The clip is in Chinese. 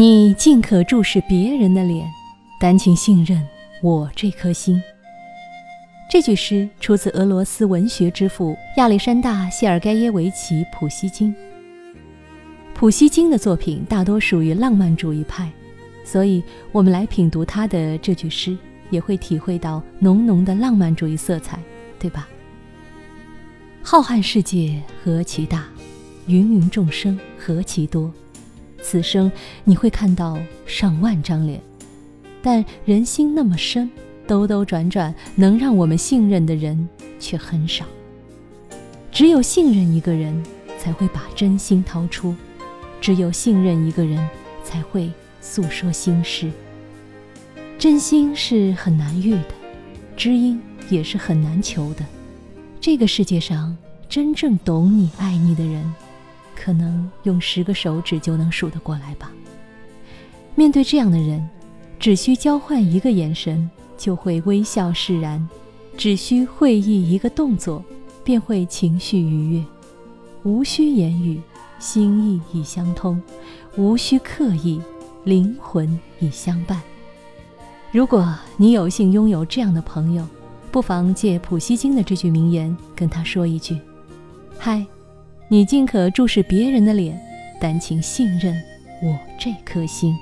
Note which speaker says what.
Speaker 1: 你尽可注视别人的脸，但请信任我这颗心。这句诗出自俄罗斯文学之父亚历山大·谢尔盖耶维奇·普希金。普希金的作品大多属于浪漫主义派，所以我们来品读他的这句诗，也会体会到浓浓的浪漫主义色彩，对吧？浩瀚世界何其大，芸芸众生何其多。此生你会看到上万张脸，但人心那么深，兜兜转转能让我们信任的人却很少。只有信任一个人，才会把真心掏出；只有信任一个人，才会诉说心事。真心是很难遇的，知音也是很难求的。这个世界上真正懂你、爱你的人。可能用十个手指就能数得过来吧。面对这样的人，只需交换一个眼神，就会微笑释然；只需会意一个动作，便会情绪愉悦。无需言语，心意已相通；无需刻意，灵魂已相伴。如果你有幸拥有这样的朋友，不妨借普希金的这句名言跟他说一句：“嗨。”你尽可注视别人的脸，但请信任我这颗心。